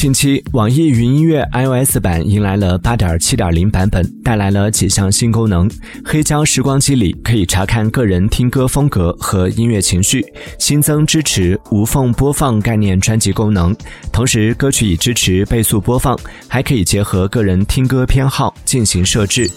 近期网易云音乐 iOS 版迎来了8.7.0版本，带来了几项新功能。黑胶时光机里可以查看个人听歌风格和音乐情绪，新增支持无缝播放概念专辑功能。同时歌曲已支持倍速播放，还可以结合个人听歌偏好进行设置。